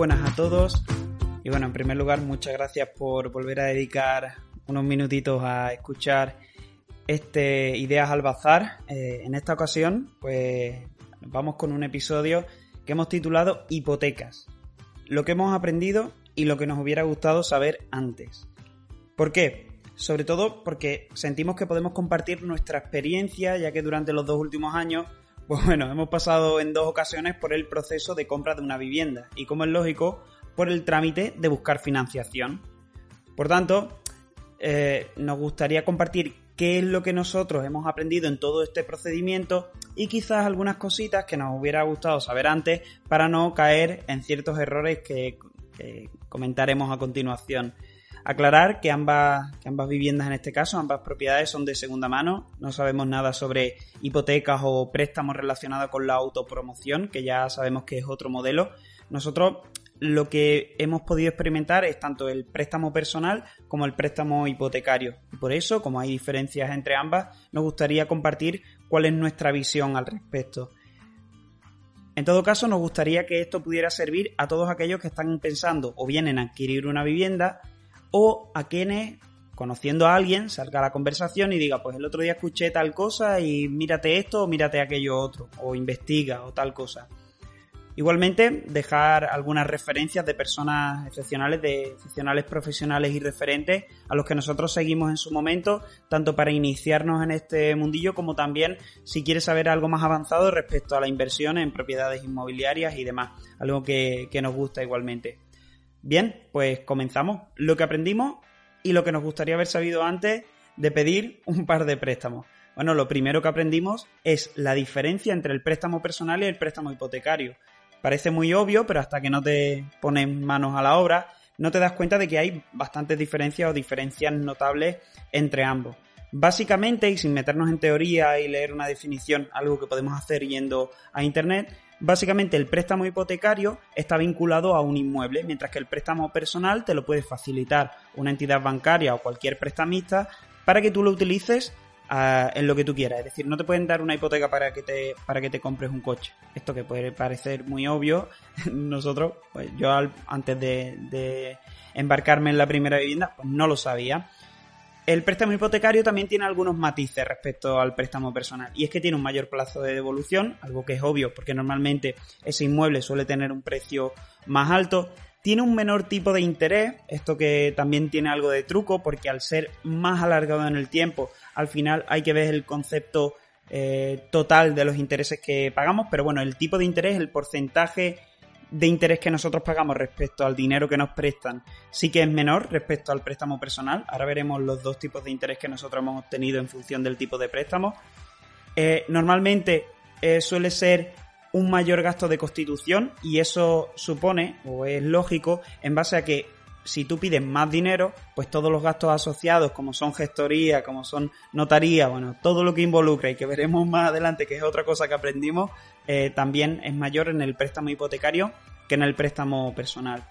Buenas a todos. Y bueno, en primer lugar, muchas gracias por volver a dedicar unos minutitos a escuchar este Ideas al Bazar. Eh, en esta ocasión, pues vamos con un episodio que hemos titulado Hipotecas. Lo que hemos aprendido y lo que nos hubiera gustado saber antes. ¿Por qué? Sobre todo porque sentimos que podemos compartir nuestra experiencia, ya que durante los dos últimos años pues bueno, hemos pasado en dos ocasiones por el proceso de compra de una vivienda y, como es lógico, por el trámite de buscar financiación. Por tanto, eh, nos gustaría compartir qué es lo que nosotros hemos aprendido en todo este procedimiento y quizás algunas cositas que nos hubiera gustado saber antes para no caer en ciertos errores que, que comentaremos a continuación. Aclarar que ambas, que ambas viviendas en este caso, ambas propiedades son de segunda mano, no sabemos nada sobre hipotecas o préstamos relacionados con la autopromoción, que ya sabemos que es otro modelo. Nosotros lo que hemos podido experimentar es tanto el préstamo personal como el préstamo hipotecario. Y por eso, como hay diferencias entre ambas, nos gustaría compartir cuál es nuestra visión al respecto. En todo caso, nos gustaría que esto pudiera servir a todos aquellos que están pensando o bien en adquirir una vivienda o a quienes, conociendo a alguien, salga la conversación y diga, pues el otro día escuché tal cosa y mírate esto o mírate aquello otro, o investiga o tal cosa. Igualmente, dejar algunas referencias de personas excepcionales, de excepcionales profesionales y referentes a los que nosotros seguimos en su momento, tanto para iniciarnos en este mundillo como también si quieres saber algo más avanzado respecto a la inversión en propiedades inmobiliarias y demás, algo que, que nos gusta igualmente. Bien, pues comenzamos. Lo que aprendimos y lo que nos gustaría haber sabido antes de pedir un par de préstamos. Bueno, lo primero que aprendimos es la diferencia entre el préstamo personal y el préstamo hipotecario. Parece muy obvio, pero hasta que no te pones manos a la obra, no te das cuenta de que hay bastantes diferencias o diferencias notables entre ambos. Básicamente, y sin meternos en teoría y leer una definición, algo que podemos hacer yendo a internet, Básicamente el préstamo hipotecario está vinculado a un inmueble, mientras que el préstamo personal te lo puede facilitar una entidad bancaria o cualquier prestamista para que tú lo utilices uh, en lo que tú quieras. Es decir, no te pueden dar una hipoteca para que te, para que te compres un coche. Esto que puede parecer muy obvio, nosotros, pues yo al, antes de, de embarcarme en la primera vivienda, pues no lo sabía. El préstamo hipotecario también tiene algunos matices respecto al préstamo personal y es que tiene un mayor plazo de devolución, algo que es obvio porque normalmente ese inmueble suele tener un precio más alto, tiene un menor tipo de interés, esto que también tiene algo de truco porque al ser más alargado en el tiempo, al final hay que ver el concepto eh, total de los intereses que pagamos, pero bueno, el tipo de interés, el porcentaje de interés que nosotros pagamos respecto al dinero que nos prestan sí que es menor respecto al préstamo personal. Ahora veremos los dos tipos de interés que nosotros hemos obtenido en función del tipo de préstamo. Eh, normalmente eh, suele ser un mayor gasto de constitución y eso supone, o es lógico, en base a que si tú pides más dinero, pues todos los gastos asociados, como son gestoría, como son notaría, bueno, todo lo que involucra y que veremos más adelante, que es otra cosa que aprendimos, eh, también es mayor en el préstamo hipotecario que en el préstamo personal.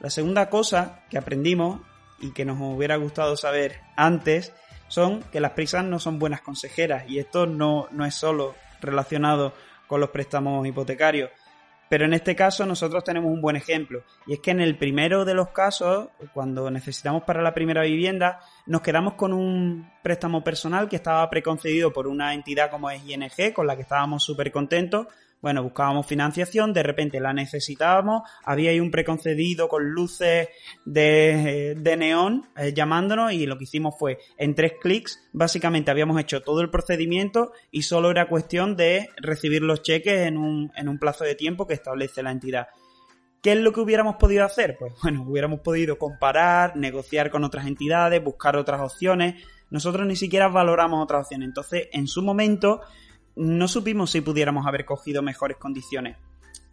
La segunda cosa que aprendimos y que nos hubiera gustado saber antes son que las prisas no son buenas consejeras y esto no, no es solo relacionado con los préstamos hipotecarios. Pero en este caso nosotros tenemos un buen ejemplo. Y es que en el primero de los casos, cuando necesitamos para la primera vivienda, nos quedamos con un préstamo personal que estaba preconcedido por una entidad como es ING, con la que estábamos súper contentos. Bueno, buscábamos financiación, de repente la necesitábamos, había ahí un preconcedido con luces de, de neón eh, llamándonos y lo que hicimos fue en tres clics, básicamente habíamos hecho todo el procedimiento y solo era cuestión de recibir los cheques en un, en un plazo de tiempo que establece la entidad. ¿Qué es lo que hubiéramos podido hacer? Pues bueno, hubiéramos podido comparar, negociar con otras entidades, buscar otras opciones. Nosotros ni siquiera valoramos otras opciones. Entonces, en su momento, no supimos si pudiéramos haber cogido mejores condiciones.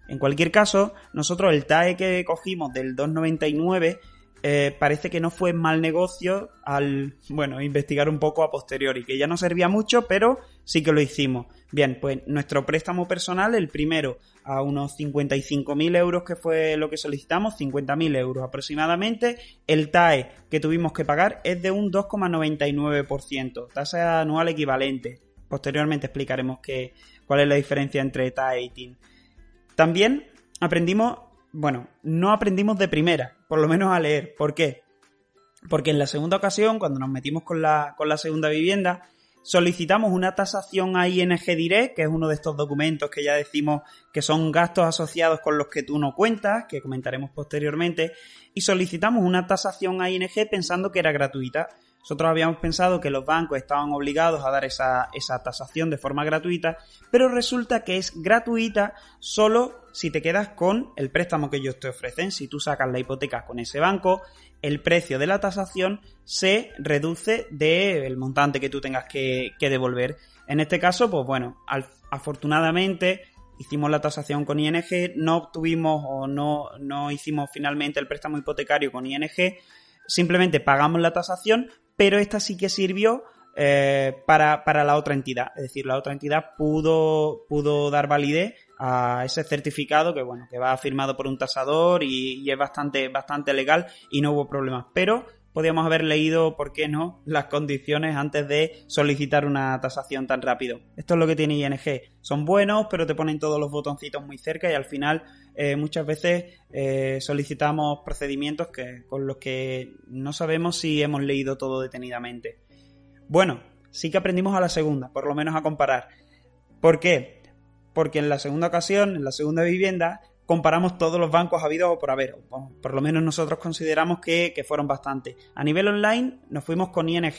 En cualquier caso, nosotros el TAE que cogimos del 299 eh, parece que no fue mal negocio al, bueno, investigar un poco a posteriori, que ya no servía mucho, pero sí que lo hicimos. Bien, pues nuestro préstamo personal, el primero, a unos 55.000 euros que fue lo que solicitamos, 50.000 euros aproximadamente. El TAE que tuvimos que pagar es de un 2,99%, tasa anual equivalente. Posteriormente explicaremos qué, cuál es la diferencia entre TAE y TIN. También aprendimos bueno, no aprendimos de primera, por lo menos a leer. ¿Por qué? Porque en la segunda ocasión, cuando nos metimos con la, con la segunda vivienda, solicitamos una tasación a ING Direct, que es uno de estos documentos que ya decimos que son gastos asociados con los que tú no cuentas, que comentaremos posteriormente, y solicitamos una tasación a ING pensando que era gratuita. Nosotros habíamos pensado que los bancos estaban obligados a dar esa, esa tasación de forma gratuita, pero resulta que es gratuita solo si te quedas con el préstamo que ellos te ofrecen. Si tú sacas la hipoteca con ese banco, el precio de la tasación se reduce del montante que tú tengas que, devolver. En este caso, pues bueno, afortunadamente hicimos la tasación con ING, no obtuvimos o no, no hicimos finalmente el préstamo hipotecario con ING, simplemente pagamos la tasación, pero esta sí que sirvió eh, para, la otra entidad. Es decir, la otra entidad pudo, pudo dar validez a ese certificado que, bueno, que va firmado por un tasador y, es bastante, bastante legal y no hubo problemas. Pero podíamos haber leído, ¿por qué no?, las condiciones antes de solicitar una tasación tan rápido. Esto es lo que tiene ING. Son buenos, pero te ponen todos los botoncitos muy cerca y al final eh, muchas veces eh, solicitamos procedimientos que, con los que no sabemos si hemos leído todo detenidamente. Bueno, sí que aprendimos a la segunda, por lo menos a comparar. ¿Por qué? Porque en la segunda ocasión, en la segunda vivienda, comparamos todos los bancos habidos o por haber. por lo menos nosotros consideramos que, fueron bastante. A nivel online nos fuimos con ING,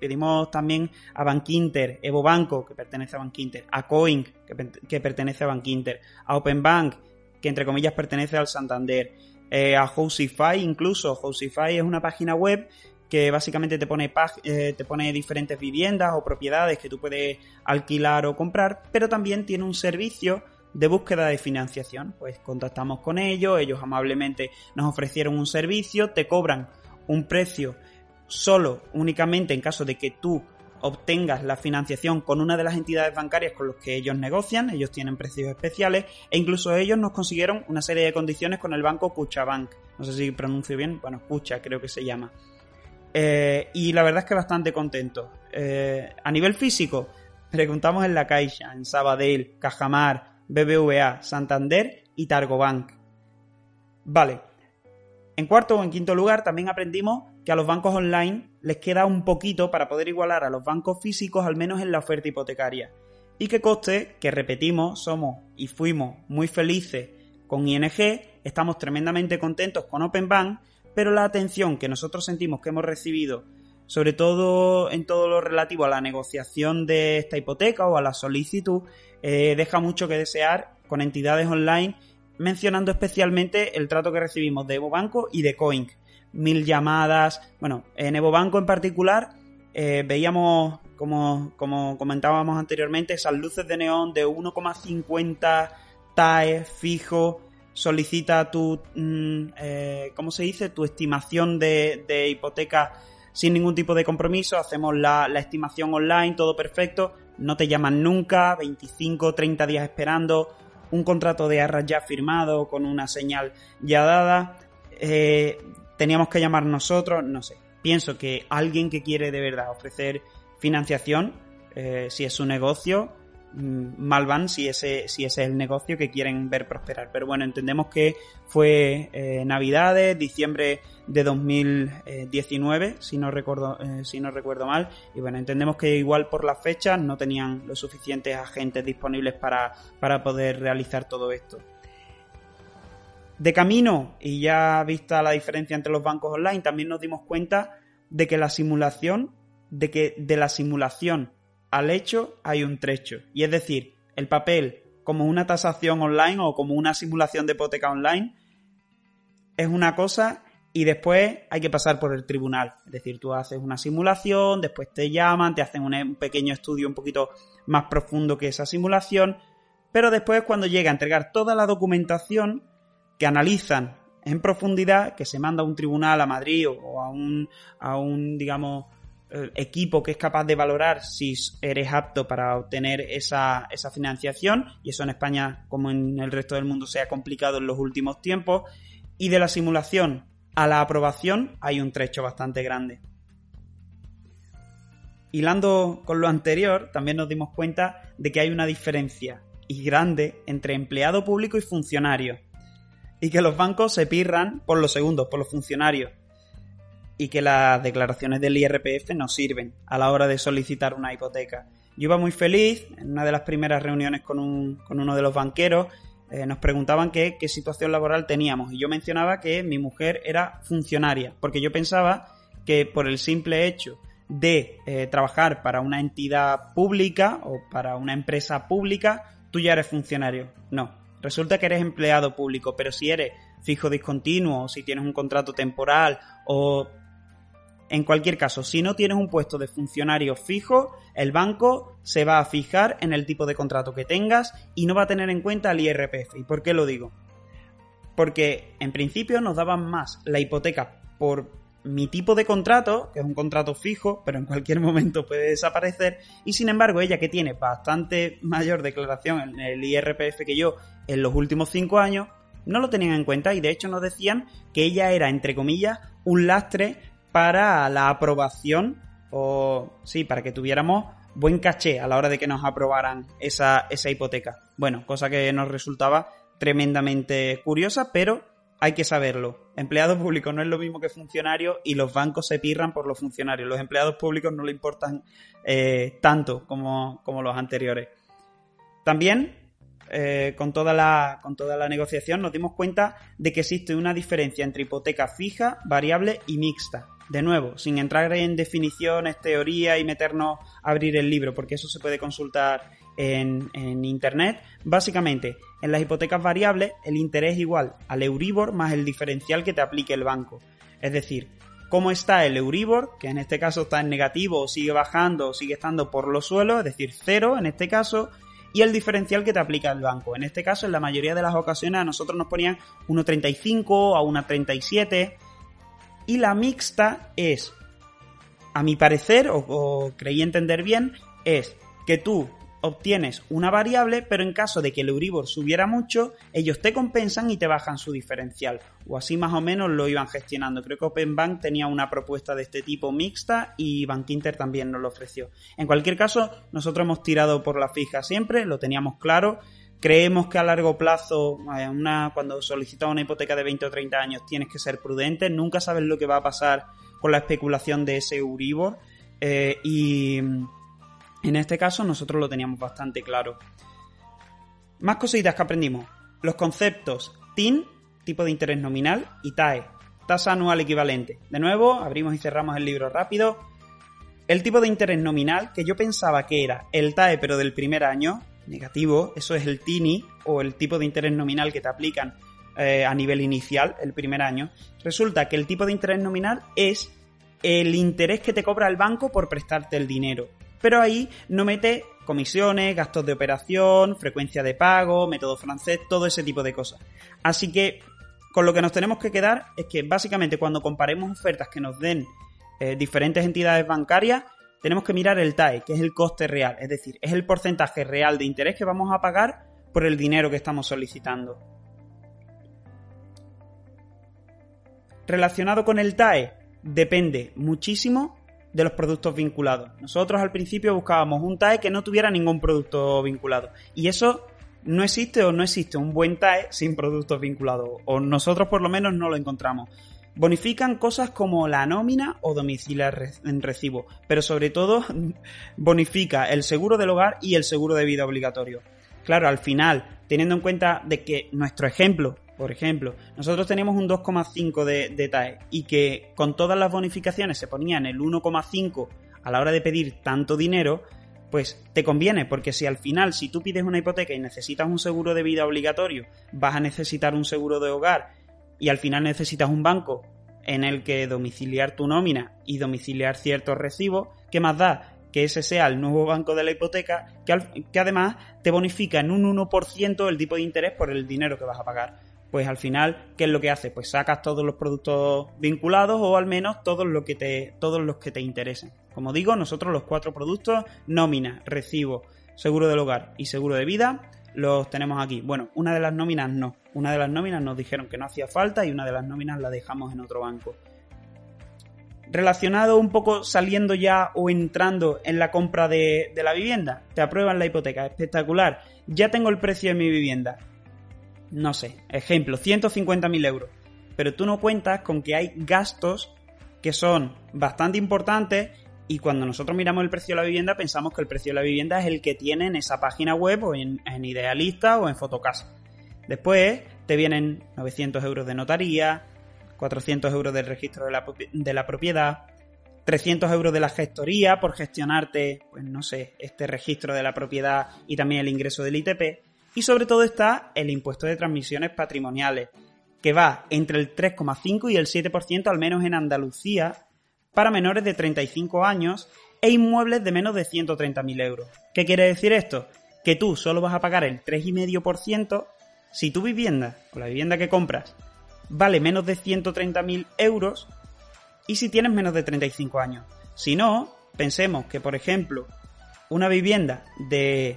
pedimos también a Bankinter, Evo Banco, que pertenece a Bankinter, a Coin, que, que pertenece a Bankinter, a Open Bank, que entre comillas pertenece al Santander, eh, a Housify incluso. Housify es una página web que básicamente te pone, eh, te pone diferentes viviendas o propiedades que tú puedes alquilar o comprar, pero también tiene un servicio de búsqueda de financiación. Pues contactamos con ellos, ellos amablemente nos ofrecieron un servicio, te cobran un precio solo, únicamente en caso de que tú obtengas la financiación con una de las entidades bancarias con los que ellos negocian, ellos tienen precios especiales e incluso ellos nos consiguieron una serie de condiciones con el banco Bank. No sé si pronuncio bien, bueno, Cucha creo que se llama. Eh, y la verdad es que bastante contento. Eh, a nivel físico, preguntamos en La Caixa, en Sabadell, Cajamar, BBVA, Santander y Targobank. Vale. En cuarto o en quinto lugar, también aprendimos que a los bancos online les queda un poquito para poder igualar a los bancos físicos, al menos en la oferta hipotecaria. Y que coste, que repetimos, somos y fuimos muy felices con ING, estamos tremendamente contentos con OpenBank, pero la atención que nosotros sentimos que hemos recibido, sobre todo en todo lo relativo a la negociación de esta hipoteca o a la solicitud, eh, deja mucho que desear con entidades online, mencionando especialmente el trato que recibimos de Evo Banco y de Coin mil llamadas. Bueno, en Evo Banco en particular eh, veíamos, como, como comentábamos anteriormente, esas luces de neón de 1,50 TAE fijo. Solicita tu, mm, eh, ¿cómo se dice? Tu estimación de, hipoteca sin ningún tipo de compromiso. Hacemos la, estimación online, todo perfecto. No te llaman nunca, 25, 30 días esperando. Un contrato de arras ya firmado con una señal ya dada. Eh, teníamos que llamar nosotros, no sé. Pienso que alguien que quiere de verdad ofrecer financiación, eh, si es su negocio, mal van si ese, si ese es el negocio que quieren ver prosperar. Pero bueno, entendemos que fue eh, Navidades, diciembre de 2019, si no recuerdo, eh, si no recuerdo mal. Y bueno, entendemos que igual por las fechas no tenían los suficientes agentes disponibles para, para poder realizar todo esto. De camino, y ya vista la diferencia entre los bancos online, también nos dimos cuenta de que la simulación, de que de la simulación al hecho hay un trecho. Y es decir, el papel como una tasación online o como una simulación de hipoteca online es una cosa y después hay que pasar por el tribunal. Es decir, tú haces una simulación, después te llaman, te hacen un pequeño estudio un poquito más profundo que esa simulación, pero después cuando llega a entregar toda la documentación que analizan en profundidad, que se manda a un tribunal a Madrid o a un, a un digamos, equipo que es capaz de valorar si eres apto para obtener esa, esa financiación, y eso en España, como en el resto del mundo, se ha complicado en los últimos tiempos, y de la simulación a la aprobación hay un trecho bastante grande. Hilando con lo anterior, también nos dimos cuenta de que hay una diferencia y grande entre empleado público y funcionario. Y que los bancos se pirran por los segundos, por los funcionarios. Y que las declaraciones del IRPF no sirven a la hora de solicitar una hipoteca. Yo iba muy feliz en una de las primeras reuniones con, uno de los banqueros. Eh, nos preguntaban qué, qué situación laboral teníamos. Y yo mencionaba que mi mujer era funcionaria. Porque yo pensaba que por el simple hecho de eh, trabajar para una entidad pública o para una empresa pública, tú ya eres funcionario. No, resulta que eres empleado público, pero si eres fijo discontinuo, o si tienes un contrato temporal o en cualquier caso, si no tienes un puesto de funcionario fijo, el banco se va a fijar en el tipo de contrato que tengas y no va a tener en cuenta el IRPF. ¿Y por qué lo digo? Porque en principio nos daban más la hipoteca por mi tipo de contrato, que es un contrato fijo, pero en cualquier momento puede desaparecer, y sin embargo ella que tiene bastante mayor declaración en el IRPF que yo en los últimos cinco años, no lo tenían en cuenta y de hecho nos decían que ella era, entre comillas, un lastre para la aprobación o sí, para que tuviéramos buen caché a la hora de que nos aprobaran esa, esa hipoteca. Bueno, cosa que nos resultaba tremendamente curiosa, pero hay que saberlo. Empleado público no es lo mismo que funcionario y los bancos se pirran por los funcionarios. Los empleados públicos no le importan eh, tanto como, los anteriores. También, eh, con, toda la, con toda la negociación, nos dimos cuenta de que existe una diferencia entre hipoteca fija, variable y mixta. De nuevo, sin entrar en definiciones, teoría y meternos a abrir el libro, porque eso se puede consultar en, Internet. Básicamente, en las hipotecas variables, el interés es igual al Euribor más el diferencial que te aplique el banco. Es decir, cómo está el Euribor, que en este caso está en negativo sigue bajando sigue estando por los suelos, es decir, cero en este caso, y el diferencial que te aplica el banco. En este caso, en la mayoría de las ocasiones a nosotros nos ponían 1,35 a 1,37 y la mixta es, a mi parecer, o, creí entender bien, es que tú obtienes una variable, pero en caso de que el Euribor subiera mucho, ellos te compensan y te bajan su diferencial. O así más o menos lo iban gestionando. Creo que OpenBank tenía una propuesta de este tipo mixta y Bankinter también nos lo ofreció. En cualquier caso, nosotros hemos tirado por la fija siempre, lo teníamos claro. Creemos que a largo plazo, eh, cuando solicitas una hipoteca de 20 o 30 años, tienes que ser prudente. Nunca sabes lo que va a pasar con la especulación de ese Euribor. Eh, y en este caso nosotros lo teníamos bastante claro. Más cositas que aprendimos. Los conceptos TIN, tipo de interés nominal, y TAE, tasa anual equivalente. De nuevo, abrimos y cerramos el libro rápido. El tipo de interés nominal, que yo pensaba que era el TAE pero del primer año, negativo, eso es el TINI, o el tipo de interés nominal que te aplican eh, a nivel inicial, el primer año. Resulta que el tipo de interés nominal es el interés que te cobra el banco por prestarte el dinero pero ahí no mete comisiones, gastos de operación, frecuencia de pago, método francés, todo ese tipo de cosas. Así que con lo que nos tenemos que quedar es que básicamente cuando comparemos ofertas que nos den eh, diferentes entidades bancarias, tenemos que mirar el TAE, que es el coste real, es decir, es el porcentaje real de interés que vamos a pagar por el dinero que estamos solicitando. Relacionado con el TAE, depende muchísimo de los productos vinculados. Nosotros al principio buscábamos un TAE que no tuviera ningún producto vinculado. Y eso no existe o no existe un buen TAE sin productos vinculados. O nosotros por lo menos no lo encontramos. Bonifican cosas como la nómina o domicilio en recibo, pero sobre todo bonifica el seguro del hogar y el seguro de vida obligatorio. Claro, al final, teniendo en cuenta de que nuestro ejemplo por ejemplo, nosotros teníamos un 2,5 de, TAE y que con todas las bonificaciones se ponían el 1,5 a la hora de pedir tanto dinero, pues te conviene, porque si al final, si tú pides una hipoteca y necesitas un seguro de vida obligatorio, vas a necesitar un seguro de hogar y al final necesitas un banco en el que domiciliar tu nómina y domiciliar ciertos recibos, ¿qué más da? Que ese sea el nuevo banco de la hipoteca, que, que además te bonifica en un 1% el tipo de interés por el dinero que vas a pagar. Pues al final, ¿qué es lo que hace? Pues sacas todos los productos vinculados o al menos todos, lo que te, todos los que te interesen. Como digo, nosotros los cuatro productos, nómina, recibo, seguro del hogar y seguro de vida, los tenemos aquí. Bueno, una de las nóminas no. Una de las nóminas nos dijeron que no hacía falta y una de las nóminas la dejamos en otro banco. Relacionado un poco saliendo ya o entrando en la compra de, la vivienda, te aprueban la hipoteca, espectacular. Ya tengo el precio de mi vivienda. No sé, ejemplo, 150.000 euros. Pero tú no cuentas con que hay gastos que son bastante importantes y cuando nosotros miramos el precio de la vivienda pensamos que el precio de la vivienda es el que tiene en esa página web o en, Idealista o en Fotocasa. Después te vienen 900 euros de notaría, 400 euros del registro de la, de la propiedad, 300 euros de la gestoría por gestionarte, pues no sé, este registro de la propiedad y también el ingreso del ITP. Y sobre todo está el impuesto de transmisiones patrimoniales, que va entre el 3,5 y el 7% al menos en Andalucía para menores de 35 años e inmuebles de menos de 130.000 euros. ¿Qué quiere decir esto? Que tú solo vas a pagar el 3,5% si tu vivienda o la vivienda que compras vale menos de 130.000 euros y si tienes menos de 35 años. Si no, pensemos que, por ejemplo, una vivienda de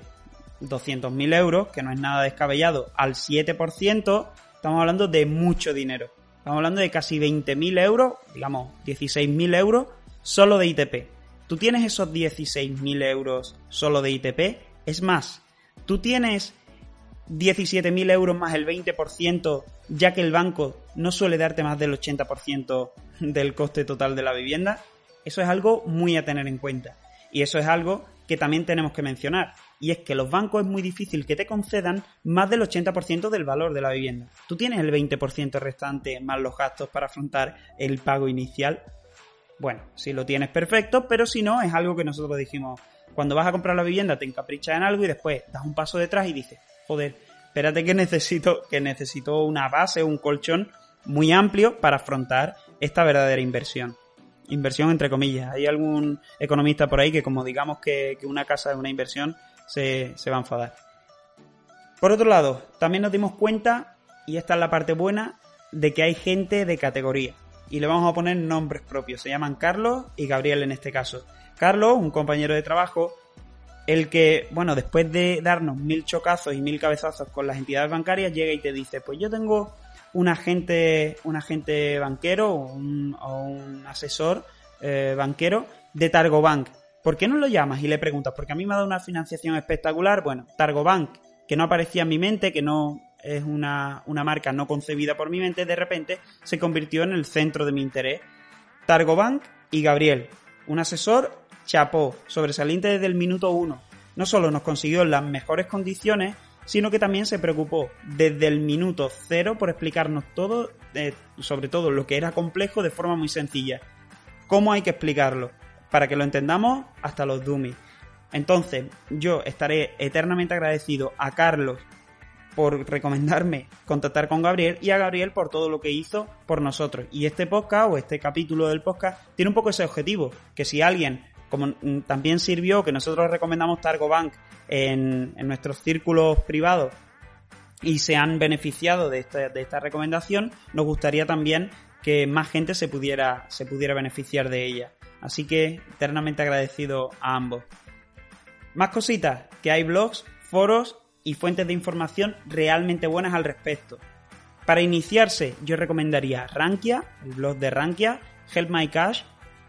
200.000 euros, que no es nada descabellado, al 7%, estamos hablando de mucho dinero. Estamos hablando de casi 20.000 euros, digamos 16.000 euros, solo de ITP. Tú tienes esos 16.000 euros solo de ITP. Es más, tú tienes 17.000 euros más el 20%, ya que el banco no suele darte más del 80% del coste total de la vivienda. Eso es algo muy a tener en cuenta. Y eso es algo que también tenemos que mencionar y es que los bancos es muy difícil que te concedan más del 80% del valor de la vivienda. Tú tienes el 20% restante más los gastos para afrontar el pago inicial. Bueno, si lo tienes perfecto, pero si no, es algo que nosotros dijimos. Cuando vas a comprar la vivienda te encaprichas en algo y después das un paso detrás y dices, joder, espérate que necesito, que necesito una base, un colchón muy amplio para afrontar esta verdadera inversión inversión entre comillas. Hay algún economista por ahí que como digamos que, que, una casa es una inversión, se, va a enfadar. Por otro lado, también nos dimos cuenta, y esta es la parte buena, de que hay gente de categoría. Y le vamos a poner nombres propios. Se llaman Carlos y Gabriel en este caso. Carlos, un compañero de trabajo, el que, bueno, después de darnos mil chocazos y mil cabezazos con las entidades bancarias, llega y te dice, pues yo tengo un agente, un agente banquero o un, asesor eh, banquero de Targobank ¿Por qué no lo llamas y le preguntas? Porque a mí me ha dado una financiación espectacular. Bueno, Targobank, que no aparecía en mi mente, que no es una, marca no concebida por mi mente, de repente se convirtió en el centro de mi interés. Targobank y Gabriel, un asesor chapó, sobresaliente desde el minuto uno. No solo nos consiguió las mejores condiciones, sino que también se preocupó desde el minuto cero por explicarnos todo, eh, sobre todo lo que era complejo, de forma muy sencilla. ¿Cómo hay que explicarlo? para que lo entendamos hasta los dummies. Entonces, yo estaré eternamente agradecido a Carlos por recomendarme contactar con Gabriel y a Gabriel por todo lo que hizo por nosotros. Y este podcast o este capítulo del podcast tiene un poco ese objetivo, que si alguien, como también sirvió que nosotros recomendamos Targobank en, en nuestros círculos privados y se han beneficiado de esta, recomendación, nos gustaría también que más gente se pudiera, se pudiera beneficiar de ella. Así que eternamente agradecido a ambos. Más cositas, que hay blogs, foros y fuentes de información realmente buenas al respecto. Para iniciarse, yo recomendaría Rankia, el blog de Rankia, Help My Cash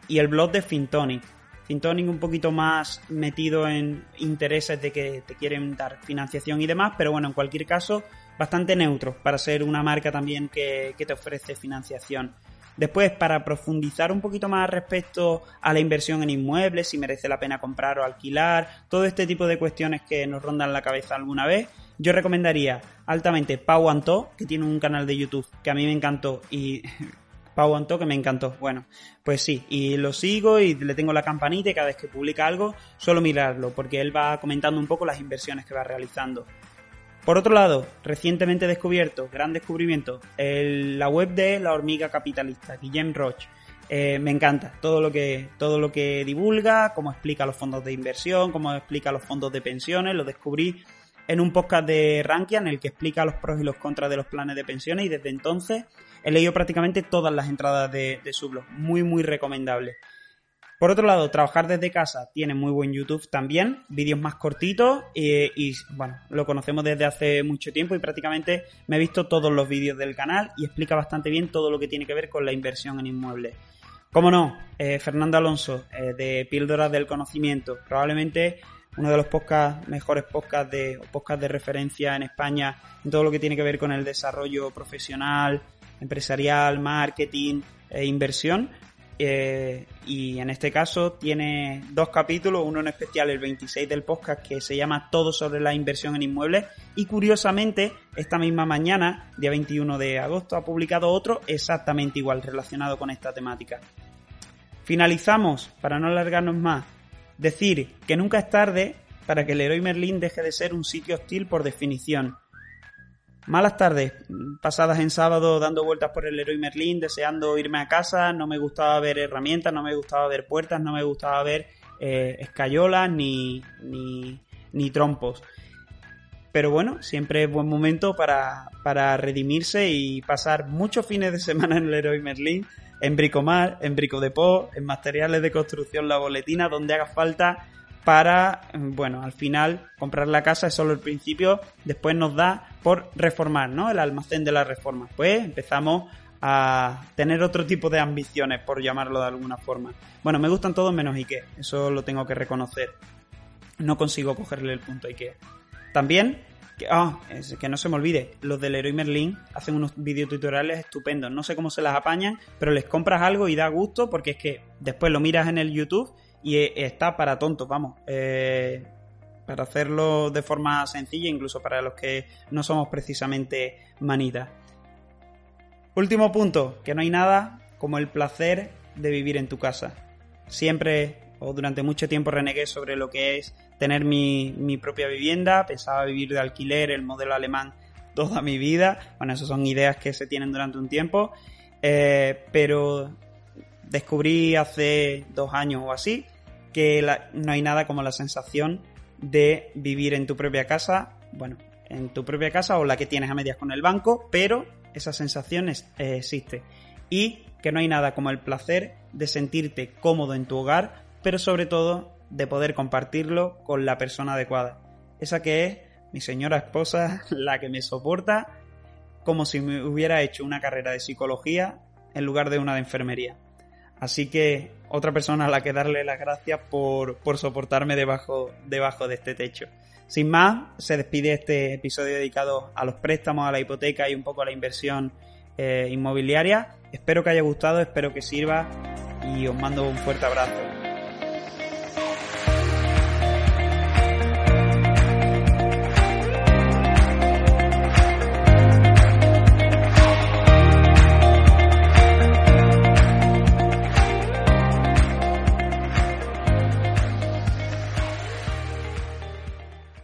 y el blog de Fintonic. Fintonic un poquito más metido en intereses de que te quieren dar financiación y demás, pero bueno, en cualquier caso, bastante neutro para ser una marca también que, que te ofrece financiación. Después, para profundizar un poquito más respecto a la inversión en inmuebles, si merece la pena comprar o alquilar, todo este tipo de cuestiones que nos rondan la cabeza alguna vez, yo recomendaría altamente Pau Anto, que tiene un canal de YouTube que a mí me encantó y Pau Anto que me encantó. Bueno, pues sí, y lo sigo y le tengo la campanita y cada vez que publica algo suelo mirarlo porque él va comentando un poco las inversiones que va realizando. Por otro lado, recientemente descubierto, gran descubrimiento, la web de la hormiga capitalista, Guillem Roche. Eh, me encanta todo lo que todo lo que divulga, cómo explica los fondos de inversión, cómo explica los fondos de pensiones. Lo descubrí en un podcast de Rankia en el que explica los pros y los contras de los planes de pensiones y desde entonces he leído prácticamente todas las entradas de, de su blog. Muy muy recomendable. Por otro lado, trabajar desde casa tiene muy buen YouTube también, vídeos más cortitos y, bueno, lo conocemos desde hace mucho tiempo y prácticamente me he visto todos los vídeos del canal y explica bastante bien todo lo que tiene que ver con la inversión en inmuebles. Cómo no, eh, Fernando Alonso eh, de Píldoras del Conocimiento, probablemente uno de los podcasts, mejores podcasts de, podcasts de referencia en España en todo lo que tiene que ver con el desarrollo profesional, empresarial, marketing e inversión. Eh, y en este caso tiene dos capítulos, uno en especial el 26 del podcast que se llama Todo sobre la inversión en inmuebles y curiosamente esta misma mañana, día 21 de agosto, ha publicado otro exactamente igual relacionado con esta temática. Finalizamos, para no alargarnos más, decir que nunca es tarde para que el Leroy Merlin deje de ser un sitio hostil por definición Malas tardes, pasadas en sábado dando vueltas por el Leroy Merlin, deseando irme a casa, no me gustaba ver herramientas, no me gustaba ver puertas, no me gustaba ver eh, escayolas ni, ni, ni, trompos. Pero bueno, siempre es buen momento para, para redimirse y pasar muchos fines de semana en el Leroy Merlin, en Bricomar, en Bricodepot, en materiales de construcción La Boletina, donde haga falta para, bueno, al final comprar la casa es solo el principio, después nos da por reformar, ¿no? El almacén de la reforma. Pues empezamos a tener otro tipo de ambiciones, por llamarlo de alguna forma. Bueno, me gustan todos menos Ikea, eso lo tengo que reconocer. No consigo cogerle el punto a Ikea. También, que, ah, que no se me olvide, los del Leroy Merlin hacen unos videotutoriales estupendos. No sé cómo se las apañan, pero les compras algo y da gusto porque es que después lo miras en el YouTube y está para tontos, vamos. Eh, para hacerlo de forma sencilla, incluso para los que no somos precisamente manitas. Último punto, que no hay nada como el placer de vivir en tu casa. Siempre o durante mucho tiempo renegué sobre lo que es tener mi, mi propia vivienda, pensaba vivir de alquiler, el modelo alemán toda mi vida. Bueno, esas son ideas que se tienen durante un tiempo, eh, pero descubrí hace dos años o así que no hay nada como la sensación de vivir en tu propia casa, bueno, en tu propia casa o la que tienes a medias con el banco, pero esa sensación eh, existe. Y que no hay nada como el placer de sentirte cómodo en tu hogar, pero sobre todo de poder compartirlo con la persona adecuada. Esa que es mi señora esposa, la que me soporta como si me hubiera hecho una carrera de psicología en lugar de una de enfermería. Así que otra persona a la que darle las gracias por, soportarme debajo, debajo de este techo. Sin más, se despide este episodio dedicado a los préstamos, a la hipoteca y un poco a la inversión eh, inmobiliaria. Espero que haya gustado, espero que sirva y os mando un fuerte abrazo.